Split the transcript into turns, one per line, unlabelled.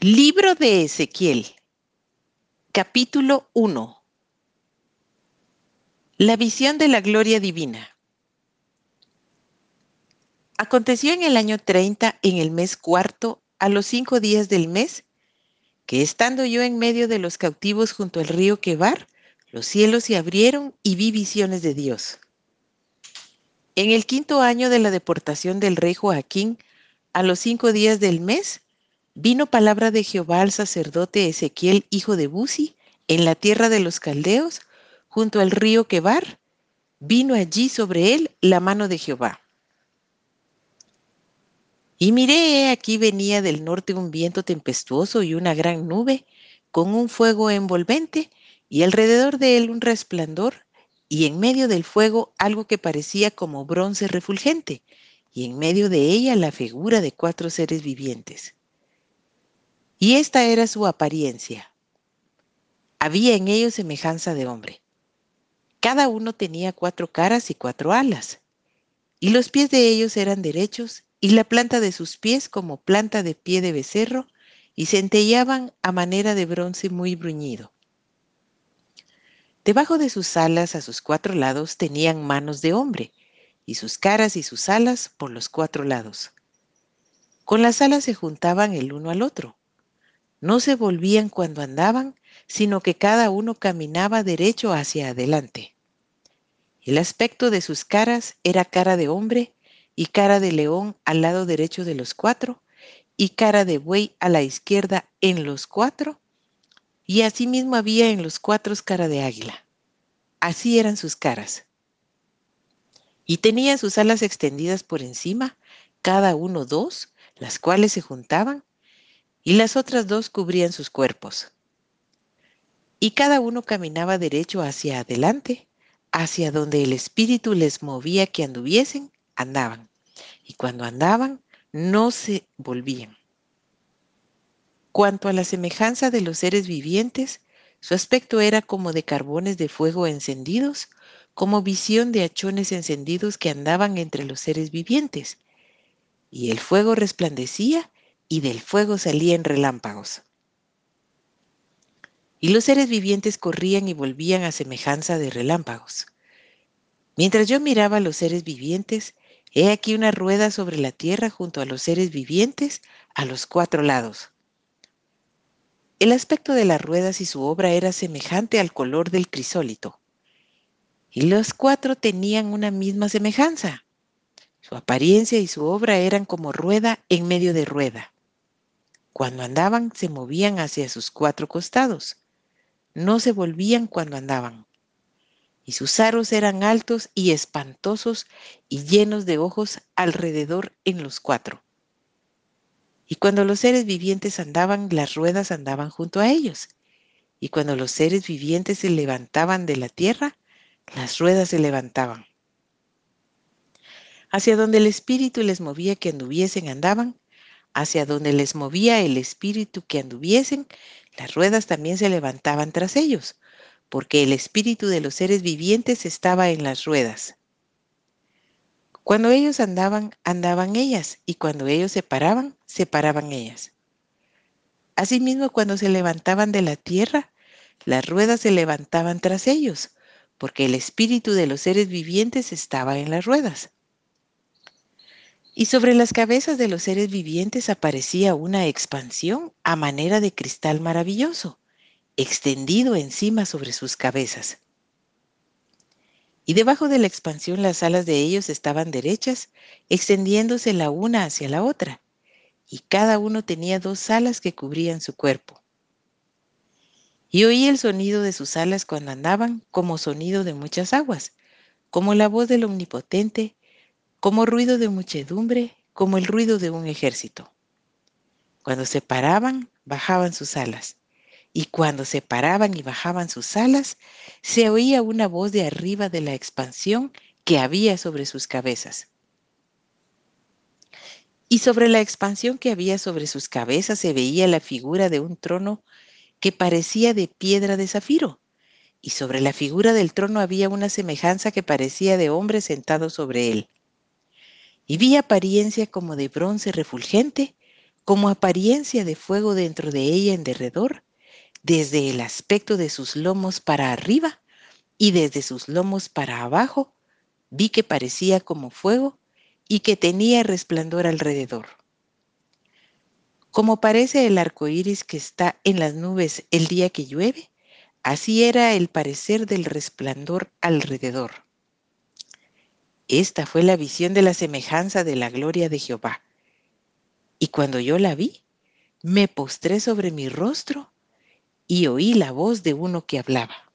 Libro de Ezequiel, capítulo 1. La visión de la gloria divina. Aconteció en el año 30, en el mes cuarto, a los cinco días del mes, que estando yo en medio de los cautivos junto al río Quebar, los cielos se abrieron y vi visiones de Dios. En el quinto año de la deportación del rey Joaquín, a los cinco días del mes, Vino palabra de Jehová al sacerdote Ezequiel, hijo de Buzi, en la tierra de los caldeos, junto al río Quebar. Vino allí sobre él la mano de Jehová. Y miré, aquí venía del norte un viento tempestuoso y una gran nube, con un fuego envolvente, y alrededor de él un resplandor, y en medio del fuego algo que parecía como bronce refulgente, y en medio de ella la figura de cuatro seres vivientes. Y esta era su apariencia. Había en ellos semejanza de hombre. Cada uno tenía cuatro caras y cuatro alas, y los pies de ellos eran derechos, y la planta de sus pies como planta de pie de becerro, y centellaban a manera de bronce muy bruñido. Debajo de sus alas a sus cuatro lados tenían manos de hombre, y sus caras y sus alas por los cuatro lados. Con las alas se juntaban el uno al otro, no se volvían cuando andaban, sino que cada uno caminaba derecho hacia adelante. El aspecto de sus caras era cara de hombre y cara de león al lado derecho de los cuatro y cara de buey a la izquierda en los cuatro y asimismo había en los cuatro cara de águila. Así eran sus caras. Y tenía sus alas extendidas por encima, cada uno dos, las cuales se juntaban y las otras dos cubrían sus cuerpos. Y cada uno caminaba derecho hacia adelante, hacia donde el espíritu les movía que anduviesen, andaban. Y cuando andaban, no se volvían. Cuanto a la semejanza de los seres vivientes, su aspecto era como de carbones de fuego encendidos, como visión de hachones encendidos que andaban entre los seres vivientes. Y el fuego resplandecía y del fuego salían relámpagos. Y los seres vivientes corrían y volvían a semejanza de relámpagos. Mientras yo miraba a los seres vivientes, he aquí una rueda sobre la tierra junto a los seres vivientes a los cuatro lados. El aspecto de las ruedas y su obra era semejante al color del crisólito. Y los cuatro tenían una misma semejanza. Su apariencia y su obra eran como rueda en medio de rueda. Cuando andaban se movían hacia sus cuatro costados. No se volvían cuando andaban. Y sus aros eran altos y espantosos y llenos de ojos alrededor en los cuatro. Y cuando los seres vivientes andaban, las ruedas andaban junto a ellos. Y cuando los seres vivientes se levantaban de la tierra, las ruedas se levantaban. Hacia donde el espíritu les movía que anduviesen andaban, hacia donde les movía el espíritu que anduviesen, las ruedas también se levantaban tras ellos, porque el espíritu de los seres vivientes estaba en las ruedas. Cuando ellos andaban, andaban ellas, y cuando ellos se paraban, se paraban ellas. Asimismo, cuando se levantaban de la tierra, las ruedas se levantaban tras ellos, porque el espíritu de los seres vivientes estaba en las ruedas. Y sobre las cabezas de los seres vivientes aparecía una expansión a manera de cristal maravilloso, extendido encima sobre sus cabezas. Y debajo de la expansión las alas de ellos estaban derechas, extendiéndose la una hacia la otra, y cada uno tenía dos alas que cubrían su cuerpo. Y oí el sonido de sus alas cuando andaban como sonido de muchas aguas, como la voz del Omnipotente como ruido de muchedumbre, como el ruido de un ejército. Cuando se paraban, bajaban sus alas, y cuando se paraban y bajaban sus alas, se oía una voz de arriba de la expansión que había sobre sus cabezas. Y sobre la expansión que había sobre sus cabezas se veía la figura de un trono que parecía de piedra de zafiro, y sobre la figura del trono había una semejanza que parecía de hombre sentado sobre él y vi apariencia como de bronce refulgente, como apariencia de fuego dentro de ella en derredor, desde el aspecto de sus lomos para arriba y desde sus lomos para abajo, vi que parecía como fuego y que tenía resplandor alrededor. Como parece el arco iris que está en las nubes el día que llueve, así era el parecer del resplandor alrededor. Esta fue la visión de la semejanza de la gloria de Jehová. Y cuando yo la vi, me postré sobre mi rostro y oí la voz de uno que hablaba.